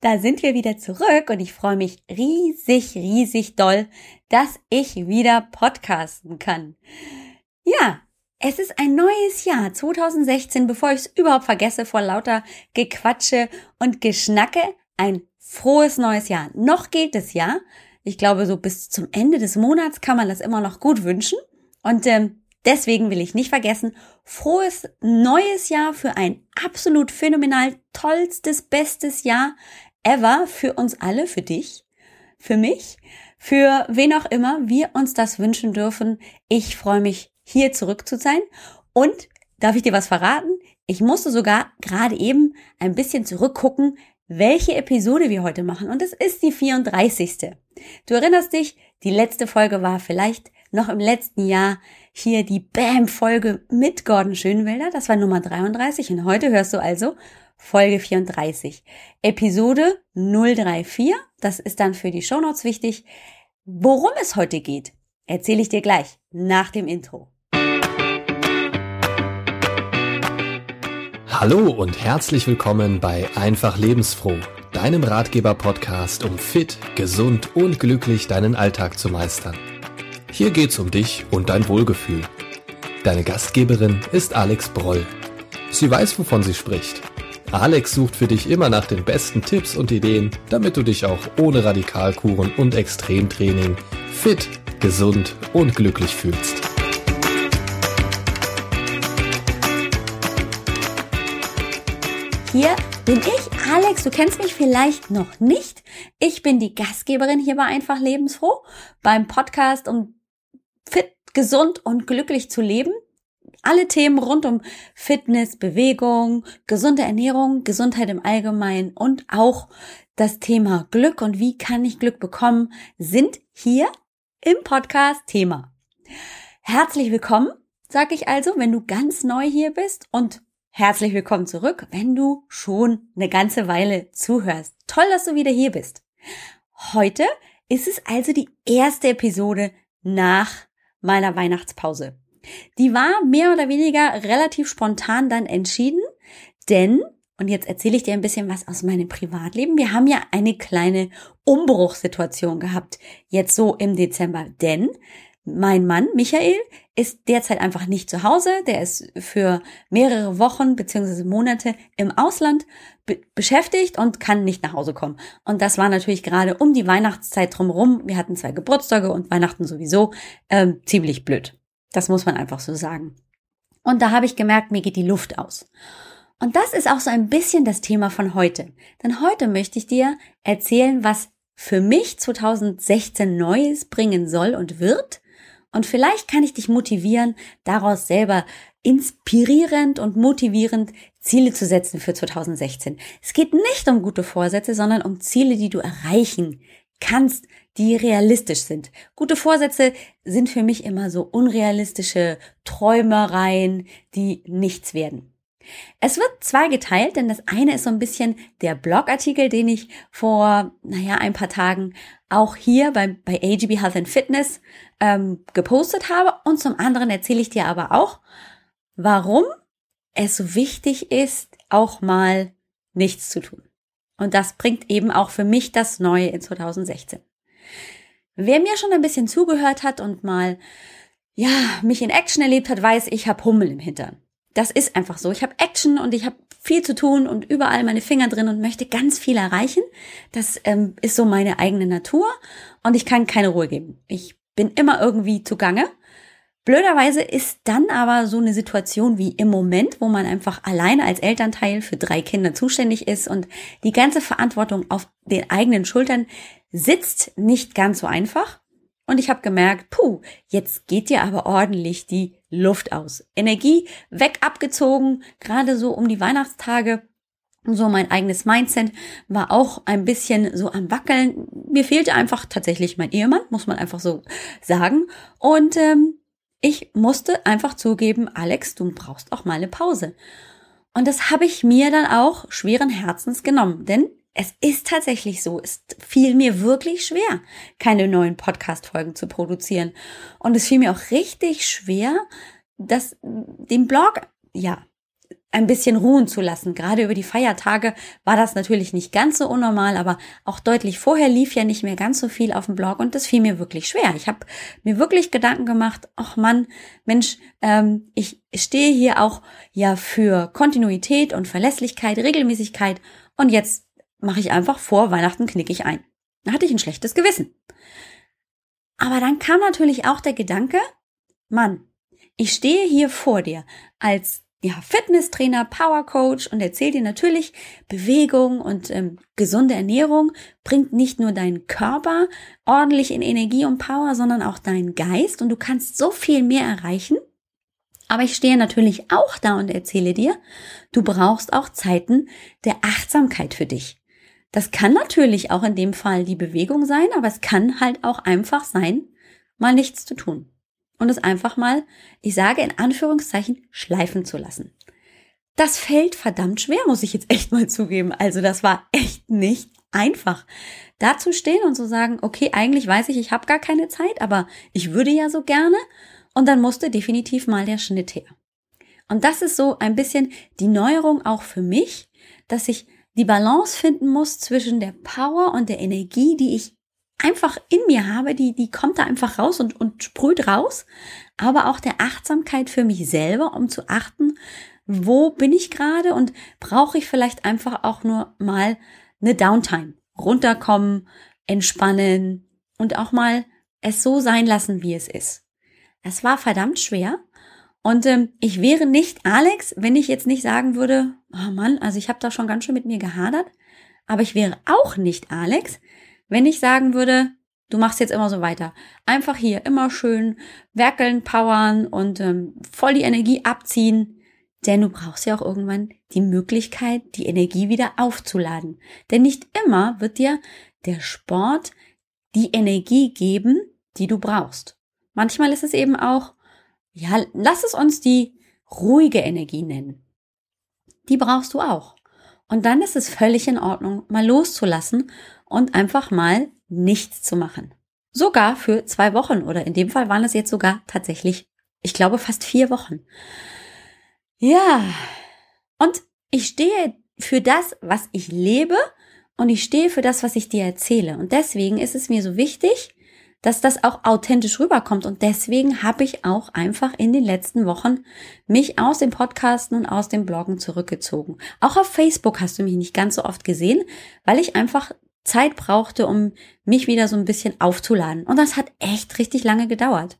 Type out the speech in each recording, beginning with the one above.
da sind wir wieder zurück und ich freue mich riesig, riesig doll, dass ich wieder podcasten kann. Ja, es ist ein neues Jahr 2016, bevor ich es überhaupt vergesse vor lauter Gequatsche und Geschnacke. Ein frohes neues Jahr. Noch geht es ja. Ich glaube, so bis zum Ende des Monats kann man das immer noch gut wünschen. Und ähm, Deswegen will ich nicht vergessen, frohes neues Jahr für ein absolut phänomenal tollstes, bestes Jahr ever für uns alle, für dich, für mich, für wen auch immer wir uns das wünschen dürfen. Ich freue mich, hier zurück zu sein. Und darf ich dir was verraten? Ich musste sogar gerade eben ein bisschen zurückgucken, welche Episode wir heute machen. Und es ist die 34. Du erinnerst dich, die letzte Folge war vielleicht noch im letzten Jahr hier die Bam-Folge mit Gordon Schönwelder. Das war Nummer 33 und heute hörst du also Folge 34. Episode 034. Das ist dann für die Shownotes wichtig. Worum es heute geht, erzähle ich dir gleich nach dem Intro. Hallo und herzlich willkommen bei Einfach Lebensfroh, deinem Ratgeber-Podcast, um fit, gesund und glücklich deinen Alltag zu meistern. Hier geht's um dich und dein Wohlgefühl. Deine Gastgeberin ist Alex Broll. Sie weiß, wovon sie spricht. Alex sucht für dich immer nach den besten Tipps und Ideen, damit du dich auch ohne Radikalkuren und Extremtraining fit, gesund und glücklich fühlst. Hier bin ich, Alex. Du kennst mich vielleicht noch nicht. Ich bin die Gastgeberin hier bei Einfach Lebensfroh beim Podcast, um fit, gesund und glücklich zu leben. Alle Themen rund um Fitness, Bewegung, gesunde Ernährung, Gesundheit im Allgemeinen und auch das Thema Glück und wie kann ich Glück bekommen, sind hier im Podcast Thema. Herzlich willkommen, sag ich also, wenn du ganz neu hier bist und herzlich willkommen zurück, wenn du schon eine ganze Weile zuhörst. Toll, dass du wieder hier bist. Heute ist es also die erste Episode nach meiner Weihnachtspause. Die war mehr oder weniger relativ spontan dann entschieden, denn, und jetzt erzähle ich dir ein bisschen was aus meinem Privatleben, wir haben ja eine kleine Umbruchssituation gehabt, jetzt so im Dezember, denn mein Mann, Michael, ist derzeit einfach nicht zu Hause. Der ist für mehrere Wochen beziehungsweise Monate im Ausland be beschäftigt und kann nicht nach Hause kommen. Und das war natürlich gerade um die Weihnachtszeit drumherum. Wir hatten zwei Geburtstage und Weihnachten sowieso ähm, ziemlich blöd. Das muss man einfach so sagen. Und da habe ich gemerkt, mir geht die Luft aus. Und das ist auch so ein bisschen das Thema von heute. Denn heute möchte ich dir erzählen, was für mich 2016 Neues bringen soll und wird und vielleicht kann ich dich motivieren, daraus selber inspirierend und motivierend Ziele zu setzen für 2016. Es geht nicht um gute Vorsätze, sondern um Ziele, die du erreichen kannst, die realistisch sind. Gute Vorsätze sind für mich immer so unrealistische Träumereien, die nichts werden. Es wird zweigeteilt, denn das eine ist so ein bisschen der Blogartikel, den ich vor, naja, ein paar Tagen auch hier bei, bei AGB Health and Fitness ähm, gepostet habe. Und zum anderen erzähle ich dir aber auch, warum es so wichtig ist, auch mal nichts zu tun. Und das bringt eben auch für mich das Neue in 2016. Wer mir schon ein bisschen zugehört hat und mal, ja, mich in Action erlebt hat, weiß, ich habe Hummel im Hintern das ist einfach so. Ich habe Action und ich habe viel zu tun und überall meine Finger drin und möchte ganz viel erreichen. Das ähm, ist so meine eigene Natur und ich kann keine Ruhe geben. Ich bin immer irgendwie zugange. Blöderweise ist dann aber so eine Situation wie im Moment, wo man einfach alleine als Elternteil für drei Kinder zuständig ist und die ganze Verantwortung auf den eigenen Schultern sitzt, nicht ganz so einfach. Und ich habe gemerkt, puh, jetzt geht dir aber ordentlich die Luft aus. Energie weg abgezogen, gerade so um die Weihnachtstage. So mein eigenes Mindset war auch ein bisschen so am Wackeln. Mir fehlte einfach tatsächlich mein Ehemann, muss man einfach so sagen. Und ähm, ich musste einfach zugeben, Alex, du brauchst auch mal eine Pause. Und das habe ich mir dann auch schweren Herzens genommen, denn es ist tatsächlich so, es fiel mir wirklich schwer, keine neuen Podcast-Folgen zu produzieren. Und es fiel mir auch richtig schwer, das, den Blog, ja, ein bisschen ruhen zu lassen. Gerade über die Feiertage war das natürlich nicht ganz so unnormal, aber auch deutlich vorher lief ja nicht mehr ganz so viel auf dem Blog und das fiel mir wirklich schwer. Ich habe mir wirklich Gedanken gemacht, ach Mann, Mensch, ähm, ich stehe hier auch ja für Kontinuität und Verlässlichkeit, Regelmäßigkeit und jetzt mache ich einfach vor Weihnachten knick ich ein. Da hatte ich ein schlechtes Gewissen. Aber dann kam natürlich auch der Gedanke, Mann, ich stehe hier vor dir als ja, Fitnesstrainer, Power Coach und erzählt dir natürlich, Bewegung und ähm, gesunde Ernährung bringt nicht nur deinen Körper ordentlich in Energie und Power, sondern auch deinen Geist und du kannst so viel mehr erreichen. Aber ich stehe natürlich auch da und erzähle dir, du brauchst auch Zeiten der Achtsamkeit für dich. Das kann natürlich auch in dem Fall die Bewegung sein, aber es kann halt auch einfach sein, mal nichts zu tun und es einfach mal, ich sage in Anführungszeichen, schleifen zu lassen. Das fällt verdammt schwer, muss ich jetzt echt mal zugeben. Also das war echt nicht einfach. Da zu stehen und zu sagen, okay, eigentlich weiß ich, ich habe gar keine Zeit, aber ich würde ja so gerne. Und dann musste definitiv mal der Schnitt her. Und das ist so ein bisschen die Neuerung auch für mich, dass ich die Balance finden muss zwischen der Power und der Energie, die ich einfach in mir habe, die, die kommt da einfach raus und, und sprüht raus, aber auch der Achtsamkeit für mich selber, um zu achten, wo bin ich gerade und brauche ich vielleicht einfach auch nur mal eine Downtime, runterkommen, entspannen und auch mal es so sein lassen, wie es ist. Es war verdammt schwer und ähm, ich wäre nicht Alex, wenn ich jetzt nicht sagen würde, oh Mann, also ich habe da schon ganz schön mit mir gehadert, aber ich wäre auch nicht Alex, wenn ich sagen würde, du machst jetzt immer so weiter, einfach hier immer schön werkeln, powern und ähm, voll die Energie abziehen, denn du brauchst ja auch irgendwann die Möglichkeit, die Energie wieder aufzuladen. Denn nicht immer wird dir der Sport die Energie geben, die du brauchst. Manchmal ist es eben auch, ja, lass es uns die ruhige Energie nennen. Die brauchst du auch. Und dann ist es völlig in Ordnung, mal loszulassen und einfach mal nichts zu machen. Sogar für zwei Wochen oder in dem Fall waren es jetzt sogar tatsächlich, ich glaube, fast vier Wochen. Ja, und ich stehe für das, was ich lebe und ich stehe für das, was ich dir erzähle. Und deswegen ist es mir so wichtig, dass das auch authentisch rüberkommt. Und deswegen habe ich auch einfach in den letzten Wochen mich aus dem Podcasten und aus dem Bloggen zurückgezogen. Auch auf Facebook hast du mich nicht ganz so oft gesehen, weil ich einfach Zeit brauchte, um mich wieder so ein bisschen aufzuladen. Und das hat echt richtig lange gedauert.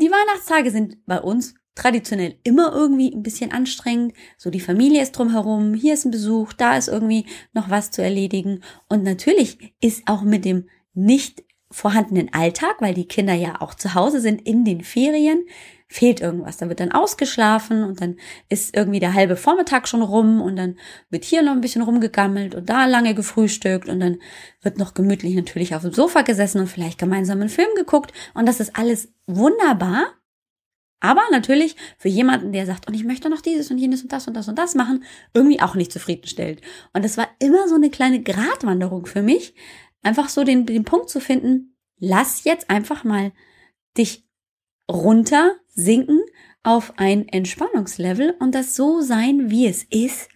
Die Weihnachtstage sind bei uns traditionell immer irgendwie ein bisschen anstrengend. So die Familie ist drumherum, hier ist ein Besuch, da ist irgendwie noch was zu erledigen. Und natürlich ist auch mit dem nicht vorhandenen Alltag, weil die Kinder ja auch zu Hause sind in den Ferien, fehlt irgendwas. Da wird dann ausgeschlafen und dann ist irgendwie der halbe Vormittag schon rum und dann wird hier noch ein bisschen rumgegammelt und da lange gefrühstückt und dann wird noch gemütlich natürlich auf dem Sofa gesessen und vielleicht gemeinsam einen Film geguckt und das ist alles wunderbar. Aber natürlich für jemanden, der sagt, und ich möchte noch dieses und jenes und das und das und das machen, irgendwie auch nicht zufriedenstellend. Und das war immer so eine kleine Gratwanderung für mich, einfach so den, den Punkt zu finden, lass jetzt einfach mal dich runter sinken auf ein Entspannungslevel und das so sein, wie es ist.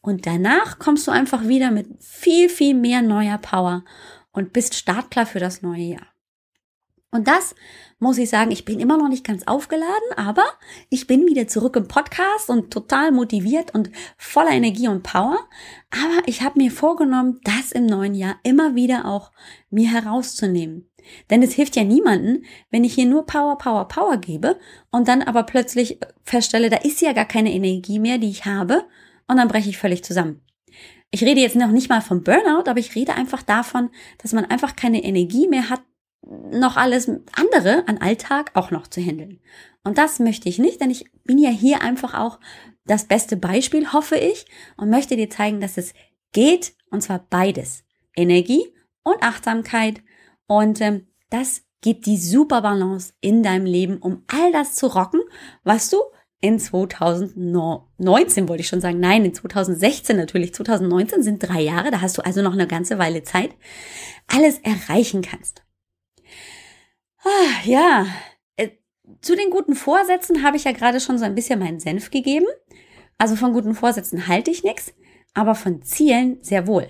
Und danach kommst du einfach wieder mit viel, viel mehr neuer Power und bist startklar für das neue Jahr. Und das muss ich sagen, ich bin immer noch nicht ganz aufgeladen, aber ich bin wieder zurück im Podcast und total motiviert und voller Energie und Power. Aber ich habe mir vorgenommen, das im neuen Jahr immer wieder auch mir herauszunehmen. Denn es hilft ja niemanden, wenn ich hier nur Power, Power, Power gebe und dann aber plötzlich feststelle, da ist ja gar keine Energie mehr, die ich habe und dann breche ich völlig zusammen. Ich rede jetzt noch nicht mal vom Burnout, aber ich rede einfach davon, dass man einfach keine Energie mehr hat, noch alles andere an Alltag auch noch zu handeln. Und das möchte ich nicht, denn ich bin ja hier einfach auch das beste Beispiel, hoffe ich, und möchte dir zeigen, dass es geht, und zwar beides. Energie und Achtsamkeit. Und ähm, das gibt die super Balance in deinem Leben, um all das zu rocken, was du in 2019 wollte ich schon sagen, nein, in 2016 natürlich, 2019 sind drei Jahre, da hast du also noch eine ganze Weile Zeit, alles erreichen kannst. Ah, ja, äh, zu den guten Vorsätzen habe ich ja gerade schon so ein bisschen meinen Senf gegeben. Also von guten Vorsätzen halte ich nichts, aber von Zielen sehr wohl.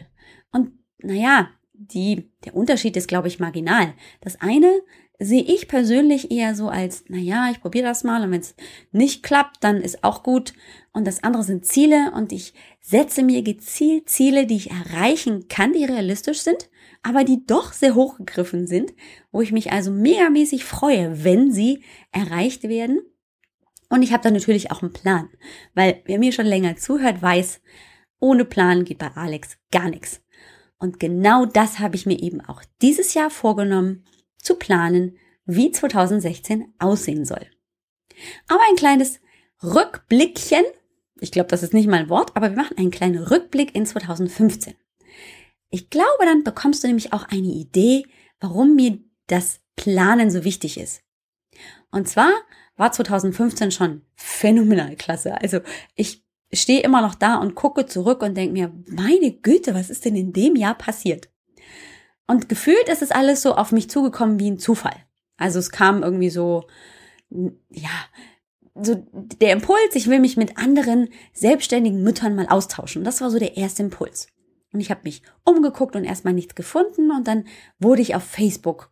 Und naja, die, der Unterschied ist, glaube ich, marginal. Das eine sehe ich persönlich eher so als, naja, ich probiere das mal und wenn es nicht klappt, dann ist auch gut. Und das andere sind Ziele und ich setze mir gezielt Ziele, die ich erreichen kann, die realistisch sind, aber die doch sehr hochgegriffen sind, wo ich mich also megamäßig freue, wenn sie erreicht werden. Und ich habe dann natürlich auch einen Plan, weil wer mir schon länger zuhört, weiß, ohne Plan geht bei Alex gar nichts. Und genau das habe ich mir eben auch dieses Jahr vorgenommen, zu planen, wie 2016 aussehen soll. Aber ein kleines Rückblickchen, ich glaube, das ist nicht mal ein Wort, aber wir machen einen kleinen Rückblick in 2015. Ich glaube, dann bekommst du nämlich auch eine Idee, warum mir das Planen so wichtig ist. Und zwar war 2015 schon phänomenal klasse. Also ich stehe immer noch da und gucke zurück und denke mir, meine Güte, was ist denn in dem Jahr passiert? Und gefühlt ist es alles so auf mich zugekommen wie ein Zufall. Also es kam irgendwie so, ja, so der Impuls, ich will mich mit anderen selbstständigen Müttern mal austauschen. Das war so der erste Impuls. Und ich habe mich umgeguckt und erstmal nichts gefunden und dann wurde ich auf Facebook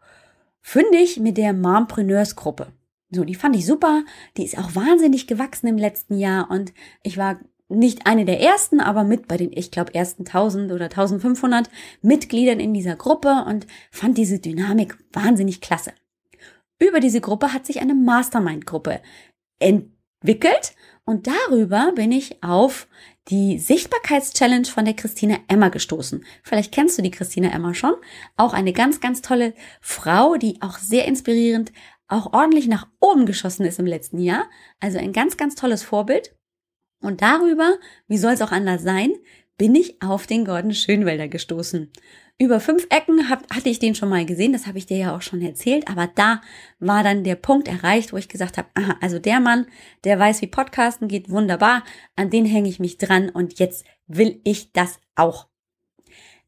fündig mit der Mompreneurs Gruppe. So, die fand ich super. Die ist auch wahnsinnig gewachsen im letzten Jahr und ich war nicht eine der ersten, aber mit bei den, ich glaube, ersten 1000 oder 1500 Mitgliedern in dieser Gruppe und fand diese Dynamik wahnsinnig klasse. Über diese Gruppe hat sich eine Mastermind-Gruppe entwickelt und darüber bin ich auf die Sichtbarkeitschallenge von der Christina Emma gestoßen. Vielleicht kennst du die Christina Emma schon. Auch eine ganz, ganz tolle Frau, die auch sehr inspirierend, auch ordentlich nach oben geschossen ist im letzten Jahr. Also ein ganz, ganz tolles Vorbild. Und darüber, wie soll es auch anders sein, bin ich auf den Gordon Schönwälder gestoßen. Über fünf Ecken hab, hatte ich den schon mal gesehen, das habe ich dir ja auch schon erzählt, aber da war dann der Punkt erreicht, wo ich gesagt habe, aha, also der Mann, der weiß, wie Podcasten geht, wunderbar, an den hänge ich mich dran und jetzt will ich das auch.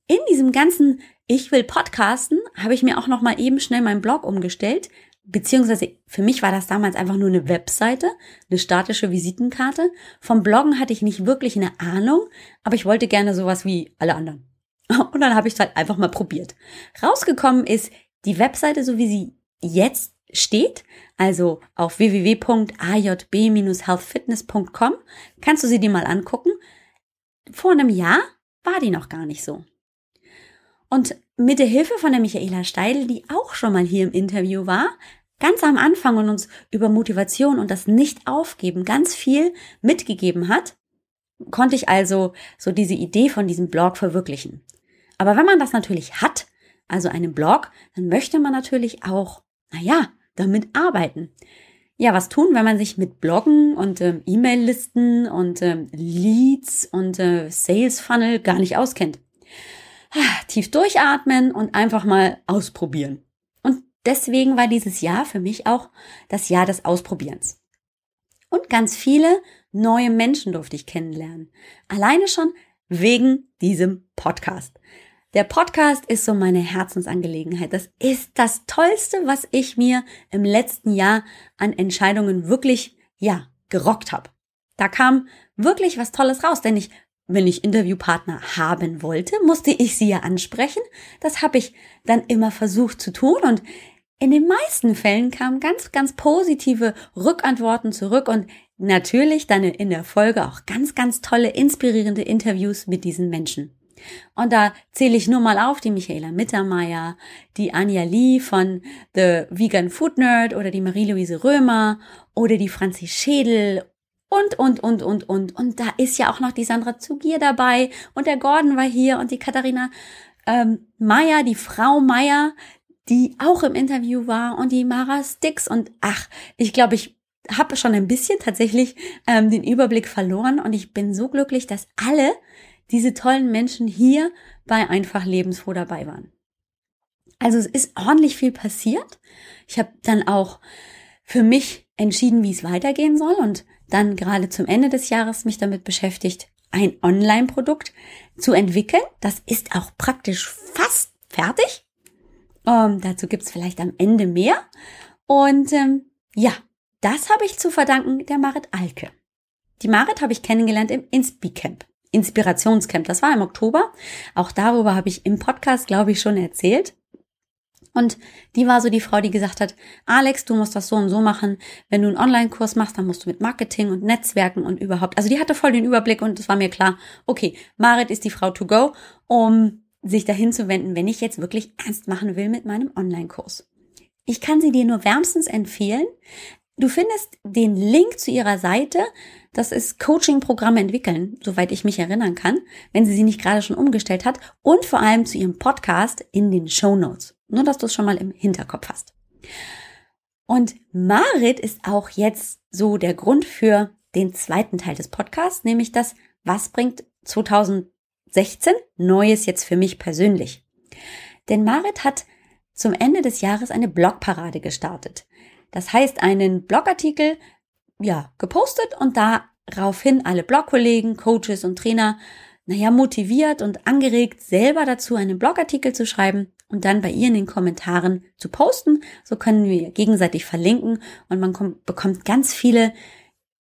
In diesem ganzen Ich will Podcasten habe ich mir auch noch mal eben schnell meinen Blog umgestellt, beziehungsweise für mich war das damals einfach nur eine Webseite, eine statische Visitenkarte. Vom Bloggen hatte ich nicht wirklich eine Ahnung, aber ich wollte gerne sowas wie alle anderen. Und dann habe ich es halt einfach mal probiert. Rausgekommen ist die Webseite, so wie sie jetzt steht, also auf www.ajb-healthfitness.com, kannst du sie dir mal angucken. Vor einem Jahr war die noch gar nicht so. Und mit der Hilfe von der Michaela Steidl, die auch schon mal hier im Interview war, ganz am Anfang und uns über Motivation und das Nicht-Aufgeben ganz viel mitgegeben hat, konnte ich also so diese Idee von diesem Blog verwirklichen. Aber wenn man das natürlich hat, also einen Blog, dann möchte man natürlich auch, naja, damit arbeiten. Ja, was tun, wenn man sich mit Bloggen und ähm, E-Mail-Listen und ähm, Leads und äh, Sales Funnel gar nicht auskennt? tief durchatmen und einfach mal ausprobieren. Und deswegen war dieses Jahr für mich auch das Jahr des Ausprobierens. Und ganz viele neue Menschen durfte ich kennenlernen. Alleine schon wegen diesem Podcast. Der Podcast ist so meine Herzensangelegenheit. Das ist das Tollste, was ich mir im letzten Jahr an Entscheidungen wirklich, ja, gerockt habe. Da kam wirklich was Tolles raus, denn ich wenn ich Interviewpartner haben wollte, musste ich sie ja ansprechen. Das habe ich dann immer versucht zu tun und in den meisten Fällen kamen ganz, ganz positive Rückantworten zurück und natürlich dann in der Folge auch ganz, ganz tolle, inspirierende Interviews mit diesen Menschen. Und da zähle ich nur mal auf die Michaela Mittermeier, die Anja Lee von The Vegan Food Nerd oder die Marie-Louise Römer oder die Franzi Schädel und, und, und, und, und. Und da ist ja auch noch die Sandra Zugier dabei und der Gordon war hier und die Katharina ähm, Meier, die Frau Meier, die auch im Interview war und die Mara Stix und ach, ich glaube, ich habe schon ein bisschen tatsächlich ähm, den Überblick verloren und ich bin so glücklich, dass alle diese tollen Menschen hier bei Einfach Lebensfroh dabei waren. Also es ist ordentlich viel passiert. Ich habe dann auch für mich entschieden, wie es weitergehen soll und dann gerade zum Ende des Jahres mich damit beschäftigt, ein Online-Produkt zu entwickeln. Das ist auch praktisch fast fertig. Ähm, dazu gibt's vielleicht am Ende mehr. Und ähm, ja, das habe ich zu verdanken der Marit Alke. Die Marit habe ich kennengelernt im Inspi-Camp. Inspirationscamp. Das war im Oktober. Auch darüber habe ich im Podcast, glaube ich, schon erzählt. Und die war so die Frau, die gesagt hat, Alex, du musst das so und so machen. Wenn du einen Online-Kurs machst, dann musst du mit Marketing und Netzwerken und überhaupt. Also die hatte voll den Überblick und es war mir klar, okay, Marit ist die Frau to go, um sich dahin zu wenden, wenn ich jetzt wirklich ernst machen will mit meinem Online-Kurs. Ich kann sie dir nur wärmstens empfehlen. Du findest den Link zu ihrer Seite. Das ist Coaching-Programme entwickeln, soweit ich mich erinnern kann, wenn sie sie nicht gerade schon umgestellt hat. Und vor allem zu ihrem Podcast in den Show Notes. Nur, dass du es schon mal im Hinterkopf hast. Und Marit ist auch jetzt so der Grund für den zweiten Teil des Podcasts, nämlich das, was bringt 2016 Neues jetzt für mich persönlich? Denn Marit hat zum Ende des Jahres eine Blogparade gestartet. Das heißt, einen Blogartikel, ja, gepostet und daraufhin alle Blogkollegen, Coaches und Trainer, naja, motiviert und angeregt, selber dazu einen Blogartikel zu schreiben und dann bei ihr in den Kommentaren zu posten. So können wir gegenseitig verlinken und man kommt, bekommt ganz viele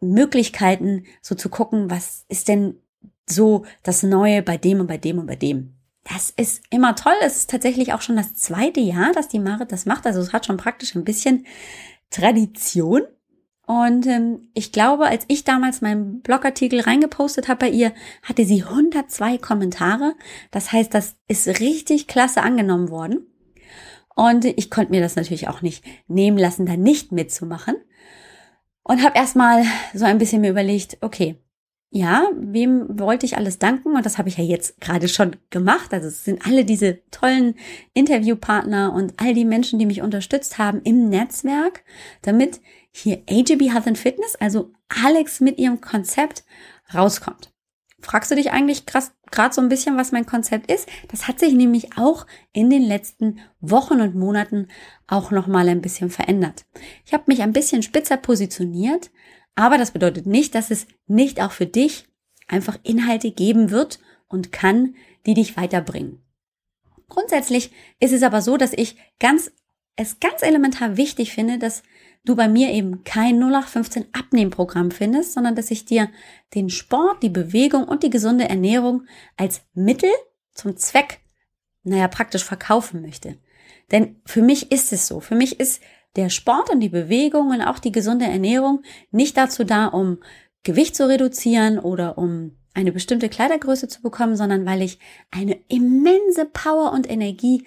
Möglichkeiten, so zu gucken, was ist denn so das Neue bei dem und bei dem und bei dem. Das ist immer toll. Es ist tatsächlich auch schon das zweite Jahr, dass die Marit das macht. Also es hat schon praktisch ein bisschen Tradition. Und ähm, ich glaube, als ich damals meinen Blogartikel reingepostet habe bei ihr, hatte sie 102 Kommentare. Das heißt, das ist richtig klasse angenommen worden. Und ich konnte mir das natürlich auch nicht nehmen lassen, da nicht mitzumachen. Und habe erstmal so ein bisschen mir überlegt, okay, ja, wem wollte ich alles danken? Und das habe ich ja jetzt gerade schon gemacht. Also es sind alle diese tollen Interviewpartner und all die Menschen, die mich unterstützt haben im Netzwerk, damit hier AGB Health and Fitness, also Alex mit ihrem Konzept rauskommt. Fragst du dich eigentlich gerade so ein bisschen, was mein Konzept ist? Das hat sich nämlich auch in den letzten Wochen und Monaten auch noch mal ein bisschen verändert. Ich habe mich ein bisschen spitzer positioniert, aber das bedeutet nicht, dass es nicht auch für dich einfach Inhalte geben wird und kann, die dich weiterbringen. Grundsätzlich ist es aber so, dass ich ganz, es ganz elementar wichtig finde, dass du bei mir eben kein 0815 Abnehmprogramm findest, sondern dass ich dir den Sport, die Bewegung und die gesunde Ernährung als Mittel zum Zweck, naja, praktisch verkaufen möchte. Denn für mich ist es so. Für mich ist der Sport und die Bewegung und auch die gesunde Ernährung nicht dazu da, um Gewicht zu reduzieren oder um eine bestimmte Kleidergröße zu bekommen, sondern weil ich eine immense Power und Energie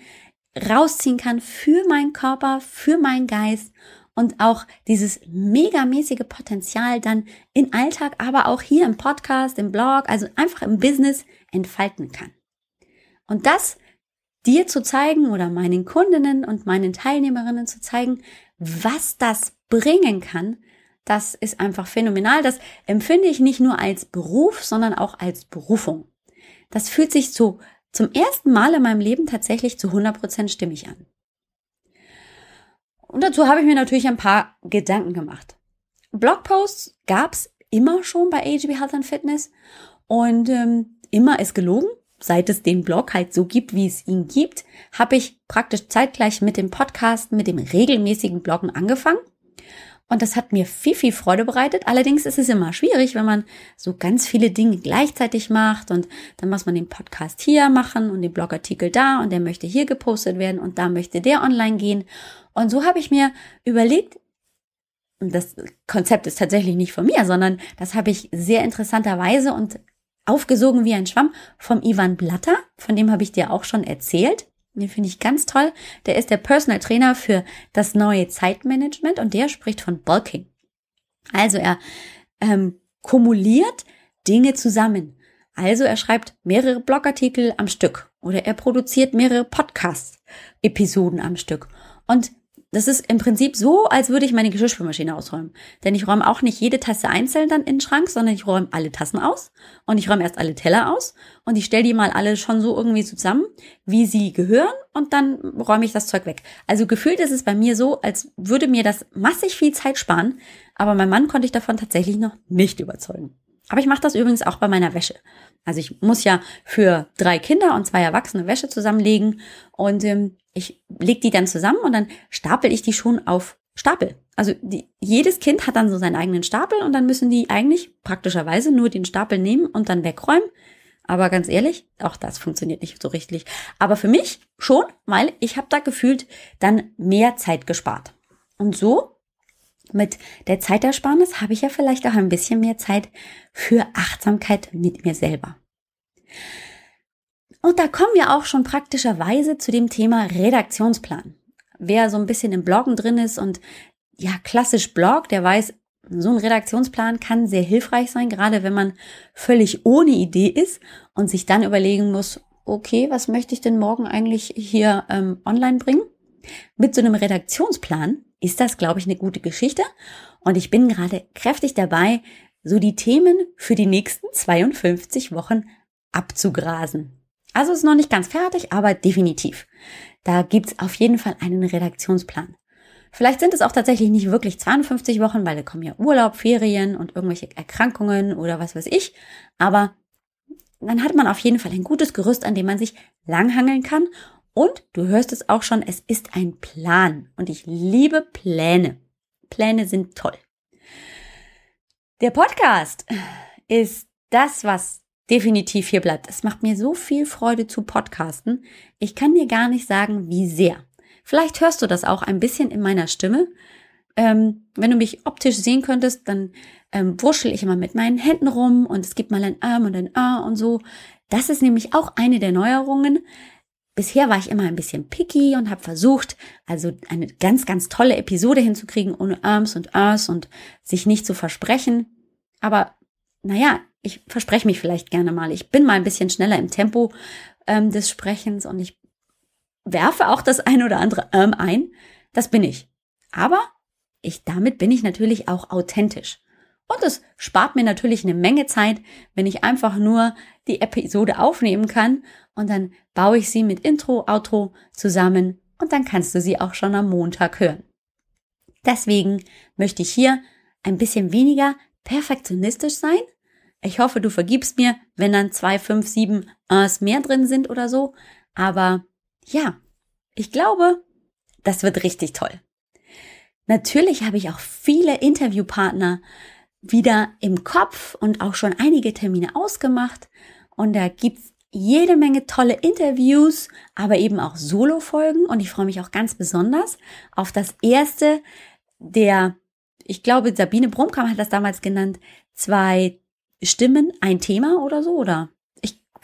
rausziehen kann für meinen Körper, für meinen Geist und auch dieses megamäßige Potenzial dann in Alltag, aber auch hier im Podcast, im Blog, also einfach im Business entfalten kann. Und das dir zu zeigen oder meinen Kundinnen und meinen Teilnehmerinnen zu zeigen, was das bringen kann, das ist einfach phänomenal. Das empfinde ich nicht nur als Beruf, sondern auch als Berufung. Das fühlt sich so zum ersten Mal in meinem Leben tatsächlich zu 100% stimmig an. Und dazu habe ich mir natürlich ein paar Gedanken gemacht. Blogposts gab's immer schon bei AGB Health and Fitness und ähm, immer ist gelogen. Seit es den Blog halt so gibt, wie es ihn gibt, habe ich praktisch zeitgleich mit dem Podcast, mit dem regelmäßigen Bloggen angefangen. Und das hat mir viel, viel Freude bereitet. Allerdings ist es immer schwierig, wenn man so ganz viele Dinge gleichzeitig macht und dann muss man den Podcast hier machen und den Blogartikel da und der möchte hier gepostet werden und da möchte der online gehen. Und so habe ich mir überlegt, das Konzept ist tatsächlich nicht von mir, sondern das habe ich sehr interessanterweise und aufgesogen wie ein Schwamm vom Ivan Blatter, von dem habe ich dir auch schon erzählt. Den finde ich ganz toll. Der ist der Personal Trainer für das neue Zeitmanagement und der spricht von Bulking. Also er ähm, kumuliert Dinge zusammen. Also er schreibt mehrere Blogartikel am Stück oder er produziert mehrere Podcast-Episoden am Stück. Und das ist im Prinzip so, als würde ich meine Geschirrspülmaschine ausräumen. Denn ich räume auch nicht jede Tasse einzeln dann in den Schrank, sondern ich räume alle Tassen aus und ich räume erst alle Teller aus und ich stelle die mal alle schon so irgendwie zusammen, wie sie gehören und dann räume ich das Zeug weg. Also gefühlt ist es bei mir so, als würde mir das massig viel Zeit sparen, aber mein Mann konnte ich davon tatsächlich noch nicht überzeugen. Aber ich mache das übrigens auch bei meiner Wäsche. Also ich muss ja für drei Kinder und zwei Erwachsene Wäsche zusammenlegen und ähm, ich leg die dann zusammen und dann stapel ich die schon auf Stapel. Also die, jedes Kind hat dann so seinen eigenen Stapel und dann müssen die eigentlich praktischerweise nur den Stapel nehmen und dann wegräumen. Aber ganz ehrlich, auch das funktioniert nicht so richtig. Aber für mich schon, weil ich habe da gefühlt dann mehr Zeit gespart. Und so mit der Zeitersparnis habe ich ja vielleicht auch ein bisschen mehr Zeit für Achtsamkeit mit mir selber. Und da kommen wir auch schon praktischerweise zu dem Thema Redaktionsplan. Wer so ein bisschen im Bloggen drin ist und ja, klassisch Blog, der weiß, so ein Redaktionsplan kann sehr hilfreich sein, gerade wenn man völlig ohne Idee ist und sich dann überlegen muss, okay, was möchte ich denn morgen eigentlich hier ähm, online bringen? Mit so einem Redaktionsplan ist das, glaube ich, eine gute Geschichte. Und ich bin gerade kräftig dabei, so die Themen für die nächsten 52 Wochen abzugrasen. Also ist noch nicht ganz fertig, aber definitiv. Da gibt's auf jeden Fall einen Redaktionsplan. Vielleicht sind es auch tatsächlich nicht wirklich 52 Wochen, weil da kommen ja Urlaub, Ferien und irgendwelche Erkrankungen oder was weiß ich. Aber dann hat man auf jeden Fall ein gutes Gerüst, an dem man sich langhangeln kann. Und du hörst es auch schon, es ist ein Plan. Und ich liebe Pläne. Pläne sind toll. Der Podcast ist das, was definitiv hier bleibt. Es macht mir so viel Freude zu podcasten. Ich kann dir gar nicht sagen, wie sehr. Vielleicht hörst du das auch ein bisschen in meiner Stimme. Ähm, wenn du mich optisch sehen könntest, dann ähm, wurschel ich immer mit meinen Händen rum und es gibt mal ein Arm und ein A und so. Das ist nämlich auch eine der Neuerungen. Bisher war ich immer ein bisschen picky und habe versucht, also eine ganz, ganz tolle Episode hinzukriegen, ohne Arms und Rs und sich nicht zu versprechen. Aber naja, ich verspreche mich vielleicht gerne mal. Ich bin mal ein bisschen schneller im Tempo ähm, des Sprechens und ich werfe auch das ein oder andere ähm ein. Das bin ich. Aber ich, damit bin ich natürlich auch authentisch. Und es spart mir natürlich eine Menge Zeit, wenn ich einfach nur die Episode aufnehmen kann und dann baue ich sie mit Intro, Outro zusammen und dann kannst du sie auch schon am Montag hören. Deswegen möchte ich hier ein bisschen weniger perfektionistisch sein. Ich hoffe, du vergibst mir, wenn dann zwei, fünf, sieben Rs mehr drin sind oder so. Aber ja, ich glaube, das wird richtig toll. Natürlich habe ich auch viele Interviewpartner wieder im Kopf und auch schon einige Termine ausgemacht. Und da gibt's jede Menge tolle Interviews, aber eben auch Solo-Folgen. Und ich freue mich auch ganz besonders auf das erste der, ich glaube, Sabine Brumkamp hat das damals genannt, zwei Stimmen, ein Thema oder so, oder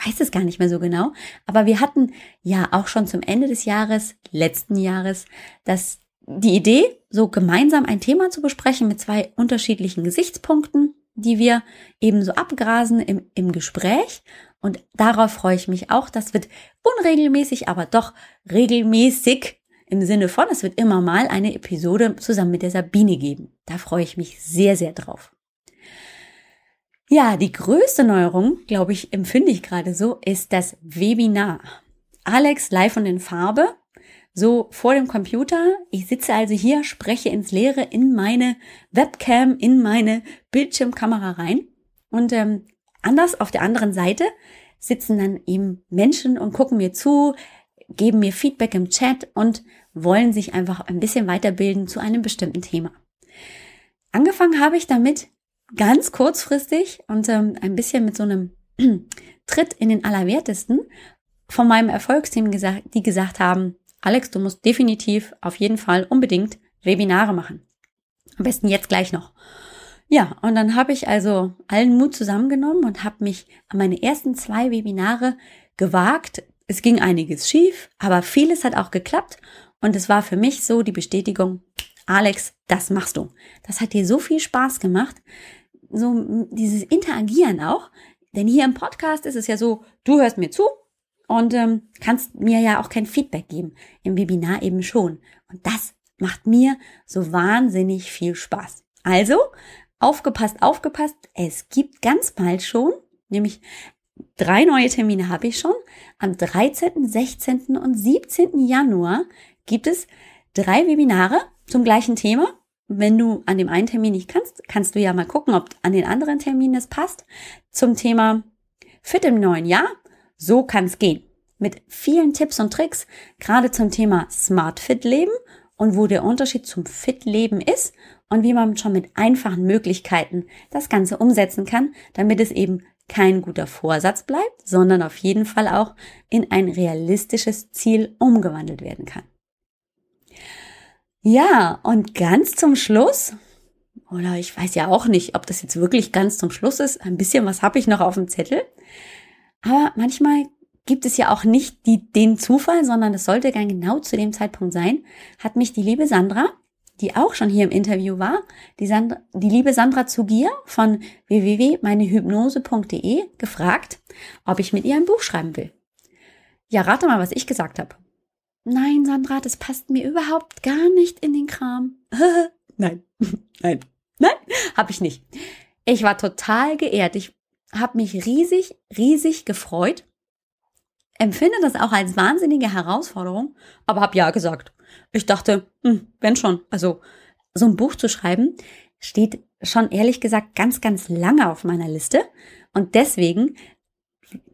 weiß es gar nicht mehr so genau, aber wir hatten ja auch schon zum Ende des Jahres, letzten Jahres, das, die Idee, so gemeinsam ein Thema zu besprechen mit zwei unterschiedlichen Gesichtspunkten, die wir eben so abgrasen im, im Gespräch. Und darauf freue ich mich auch. Das wird unregelmäßig, aber doch regelmäßig im Sinne von, es wird immer mal eine Episode zusammen mit der Sabine geben. Da freue ich mich sehr, sehr drauf. Ja, die größte Neuerung, glaube ich, empfinde ich gerade so, ist das Webinar. Alex live und in Farbe, so vor dem Computer. Ich sitze also hier, spreche ins Leere in meine Webcam, in meine Bildschirmkamera rein. Und ähm, anders auf der anderen Seite sitzen dann eben Menschen und gucken mir zu, geben mir Feedback im Chat und wollen sich einfach ein bisschen weiterbilden zu einem bestimmten Thema. Angefangen habe ich damit, ganz kurzfristig und ähm, ein bisschen mit so einem Tritt in den Allerwertesten von meinem Erfolgsteam gesagt, die gesagt haben, Alex, du musst definitiv auf jeden Fall unbedingt Webinare machen. Am besten jetzt gleich noch. Ja, und dann habe ich also allen Mut zusammengenommen und habe mich an meine ersten zwei Webinare gewagt. Es ging einiges schief, aber vieles hat auch geklappt und es war für mich so die Bestätigung, Alex, das machst du. Das hat dir so viel Spaß gemacht so dieses Interagieren auch. Denn hier im Podcast ist es ja so, du hörst mir zu und ähm, kannst mir ja auch kein Feedback geben. Im Webinar eben schon. Und das macht mir so wahnsinnig viel Spaß. Also, aufgepasst, aufgepasst. Es gibt ganz bald schon, nämlich drei neue Termine habe ich schon. Am 13., 16. und 17. Januar gibt es drei Webinare zum gleichen Thema wenn du an dem einen Termin nicht kannst, kannst du ja mal gucken, ob an den anderen Terminen es passt. Zum Thema Fit im neuen Jahr. So kann es gehen. Mit vielen Tipps und Tricks, gerade zum Thema Smart Fit Leben und wo der Unterschied zum Fit-Leben ist und wie man schon mit einfachen Möglichkeiten das Ganze umsetzen kann, damit es eben kein guter Vorsatz bleibt, sondern auf jeden Fall auch in ein realistisches Ziel umgewandelt werden kann. Ja, und ganz zum Schluss, oder ich weiß ja auch nicht, ob das jetzt wirklich ganz zum Schluss ist, ein bisschen was habe ich noch auf dem Zettel, aber manchmal gibt es ja auch nicht die, den Zufall, sondern es sollte ganz genau zu dem Zeitpunkt sein, hat mich die liebe Sandra, die auch schon hier im Interview war, die, Sandra, die liebe Sandra Zugier von www.meinehypnose.de gefragt, ob ich mit ihr ein Buch schreiben will. Ja, rate mal, was ich gesagt habe. Nein, Sandra, das passt mir überhaupt gar nicht in den Kram. nein, nein, nein, habe ich nicht. Ich war total geehrt. Ich habe mich riesig, riesig gefreut empfinde das auch als wahnsinnige Herausforderung, aber habe ja gesagt. Ich dachte, hm, wenn schon, also so ein Buch zu schreiben, steht schon ehrlich gesagt ganz, ganz lange auf meiner Liste. Und deswegen,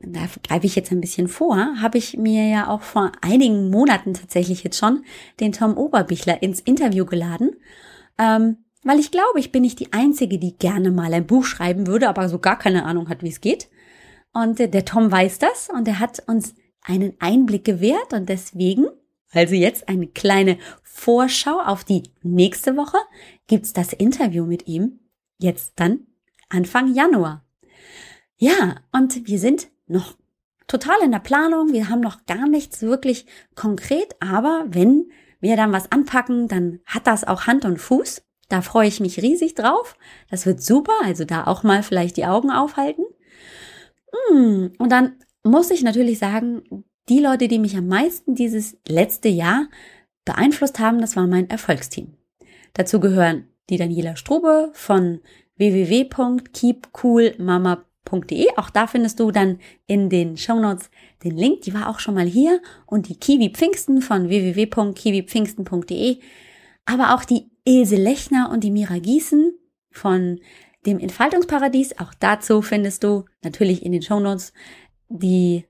da greife ich jetzt ein bisschen vor, habe ich mir ja auch vor einigen Monaten tatsächlich jetzt schon den Tom Oberbichler ins Interview geladen. Ähm, weil ich glaube, ich bin nicht die Einzige, die gerne mal ein Buch schreiben würde, aber so gar keine Ahnung hat, wie es geht. Und der Tom weiß das und er hat uns einen Einblick gewährt und deswegen, also jetzt eine kleine Vorschau auf die nächste Woche, gibt's das Interview mit ihm jetzt dann Anfang Januar. Ja, und wir sind noch total in der Planung. Wir haben noch gar nichts wirklich konkret, aber wenn wir dann was anpacken, dann hat das auch Hand und Fuß. Da freue ich mich riesig drauf. Das wird super. Also da auch mal vielleicht die Augen aufhalten. Hm, und dann muss ich natürlich sagen, die Leute, die mich am meisten dieses letzte Jahr beeinflusst haben, das war mein Erfolgsteam. Dazu gehören die Daniela Strube von www.keepcoolmama.de. Auch da findest du dann in den Shownotes den Link. Die war auch schon mal hier. Und die Kiwi Pfingsten von www.kiwipfingsten.de. Aber auch die Ilse Lechner und die Mira Gießen von dem Entfaltungsparadies. Auch dazu findest du natürlich in den Shownotes die,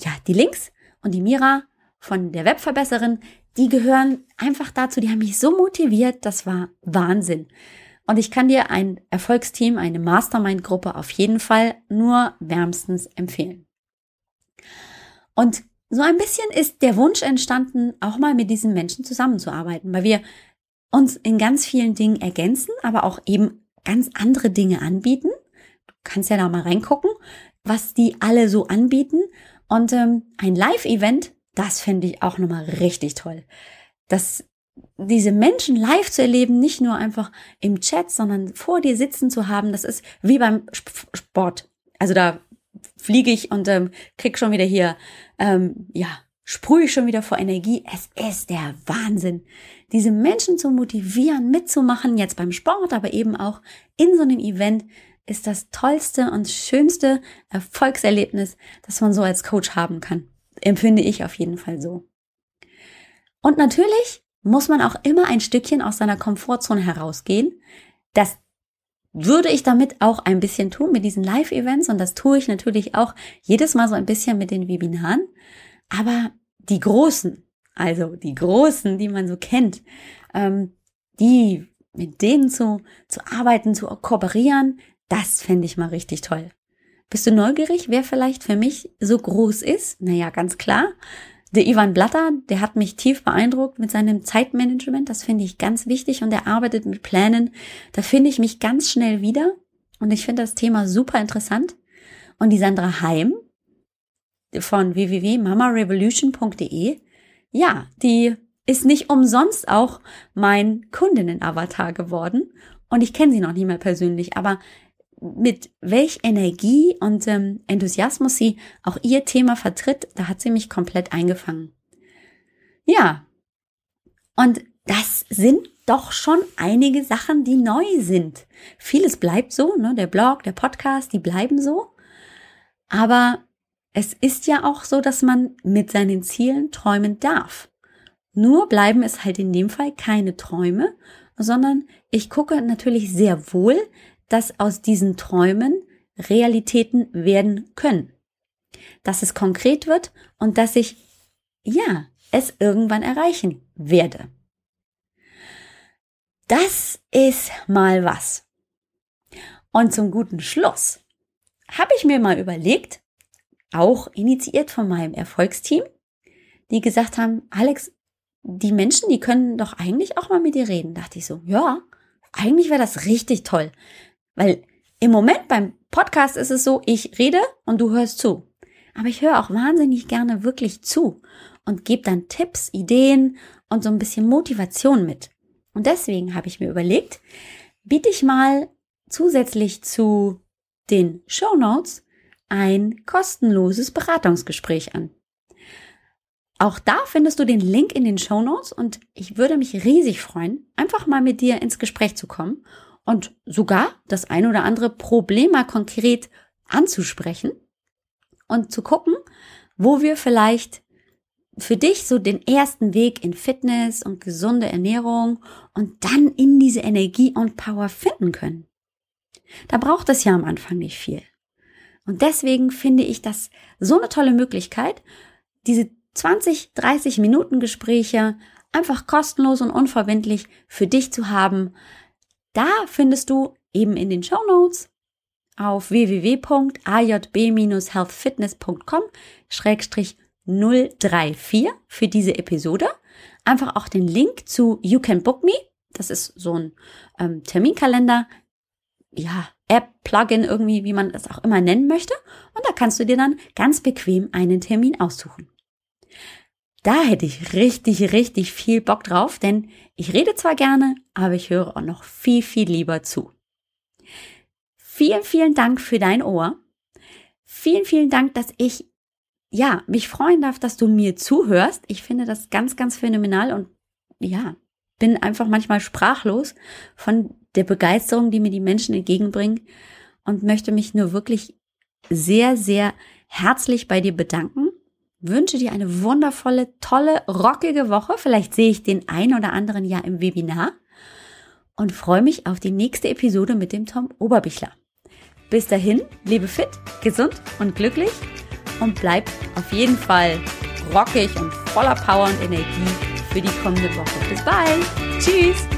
ja, die Links und die Mira von der Webverbesserin, die gehören einfach dazu, die haben mich so motiviert, das war Wahnsinn. Und ich kann dir ein Erfolgsteam, eine Mastermind-Gruppe auf jeden Fall nur wärmstens empfehlen. Und so ein bisschen ist der Wunsch entstanden, auch mal mit diesen Menschen zusammenzuarbeiten, weil wir uns in ganz vielen Dingen ergänzen, aber auch eben ganz andere Dinge anbieten. Du kannst ja da mal reingucken, was die alle so anbieten. Und ähm, ein Live-Event, das finde ich auch nochmal richtig toll. Das, diese Menschen live zu erleben, nicht nur einfach im Chat, sondern vor dir sitzen zu haben, das ist wie beim Sport. Also da fliege ich und ähm, krieg schon wieder hier, ähm, ja, sprühe ich schon wieder vor Energie. Es ist der Wahnsinn, diese Menschen zu motivieren, mitzumachen, jetzt beim Sport, aber eben auch in so einem Event, ist das tollste und schönste Erfolgserlebnis, das man so als Coach haben kann. Empfinde ich auf jeden Fall so. Und natürlich muss man auch immer ein Stückchen aus seiner Komfortzone herausgehen. Das würde ich damit auch ein bisschen tun mit diesen Live-Events und das tue ich natürlich auch jedes Mal so ein bisschen mit den Webinaren. Aber die großen, also die großen, die man so kennt, ähm, die mit denen zu, zu arbeiten, zu kooperieren, das fände ich mal richtig toll. Bist du neugierig, wer vielleicht für mich so groß ist? Naja, ganz klar. Der Ivan Blatter, der hat mich tief beeindruckt mit seinem Zeitmanagement. Das finde ich ganz wichtig und er arbeitet mit Plänen. Da finde ich mich ganz schnell wieder und ich finde das Thema super interessant. Und die Sandra Heim, von www.mamarevolution.de. Ja, die ist nicht umsonst auch mein Kundinnen-Avatar geworden. Und ich kenne sie noch nicht mehr persönlich, aber mit welch Energie und ähm, Enthusiasmus sie auch ihr Thema vertritt, da hat sie mich komplett eingefangen. Ja, und das sind doch schon einige Sachen, die neu sind. Vieles bleibt so, ne? der Blog, der Podcast, die bleiben so. Aber es ist ja auch so, dass man mit seinen Zielen träumen darf. Nur bleiben es halt in dem Fall keine Träume, sondern ich gucke natürlich sehr wohl, dass aus diesen Träumen Realitäten werden können. Dass es konkret wird und dass ich, ja, es irgendwann erreichen werde. Das ist mal was. Und zum guten Schluss habe ich mir mal überlegt, auch initiiert von meinem Erfolgsteam, die gesagt haben, Alex, die Menschen, die können doch eigentlich auch mal mit dir reden. Dachte ich so, ja, eigentlich wäre das richtig toll. Weil im Moment beim Podcast ist es so, ich rede und du hörst zu. Aber ich höre auch wahnsinnig gerne wirklich zu und gebe dann Tipps, Ideen und so ein bisschen Motivation mit. Und deswegen habe ich mir überlegt, biete ich mal zusätzlich zu den Show Notes ein kostenloses Beratungsgespräch an. Auch da findest du den Link in den Show Notes und ich würde mich riesig freuen, einfach mal mit dir ins Gespräch zu kommen und sogar das ein oder andere Problem mal konkret anzusprechen und zu gucken, wo wir vielleicht für dich so den ersten Weg in Fitness und gesunde Ernährung und dann in diese Energie und Power finden können. Da braucht es ja am Anfang nicht viel. Und deswegen finde ich das so eine tolle Möglichkeit, diese 20, 30 Minuten Gespräche einfach kostenlos und unverbindlich für dich zu haben. Da findest du eben in den Show Notes auf www.ajb-healthfitness.com 034 für diese Episode. Einfach auch den Link zu You Can Book Me. Das ist so ein ähm, Terminkalender, ja, App, Plugin irgendwie, wie man es auch immer nennen möchte. Und da kannst du dir dann ganz bequem einen Termin aussuchen. Da hätte ich richtig, richtig viel Bock drauf, denn ich rede zwar gerne, aber ich höre auch noch viel, viel lieber zu. Vielen, vielen Dank für dein Ohr. Vielen, vielen Dank, dass ich, ja, mich freuen darf, dass du mir zuhörst. Ich finde das ganz, ganz phänomenal und ja, bin einfach manchmal sprachlos von der Begeisterung, die mir die Menschen entgegenbringen und möchte mich nur wirklich sehr, sehr herzlich bei dir bedanken wünsche dir eine wundervolle, tolle, rockige Woche. Vielleicht sehe ich den ein oder anderen ja im Webinar und freue mich auf die nächste Episode mit dem Tom Oberbichler. Bis dahin, lebe fit, gesund und glücklich und bleib auf jeden Fall rockig und voller Power und Energie für die kommende Woche. Bis bald. Tschüss.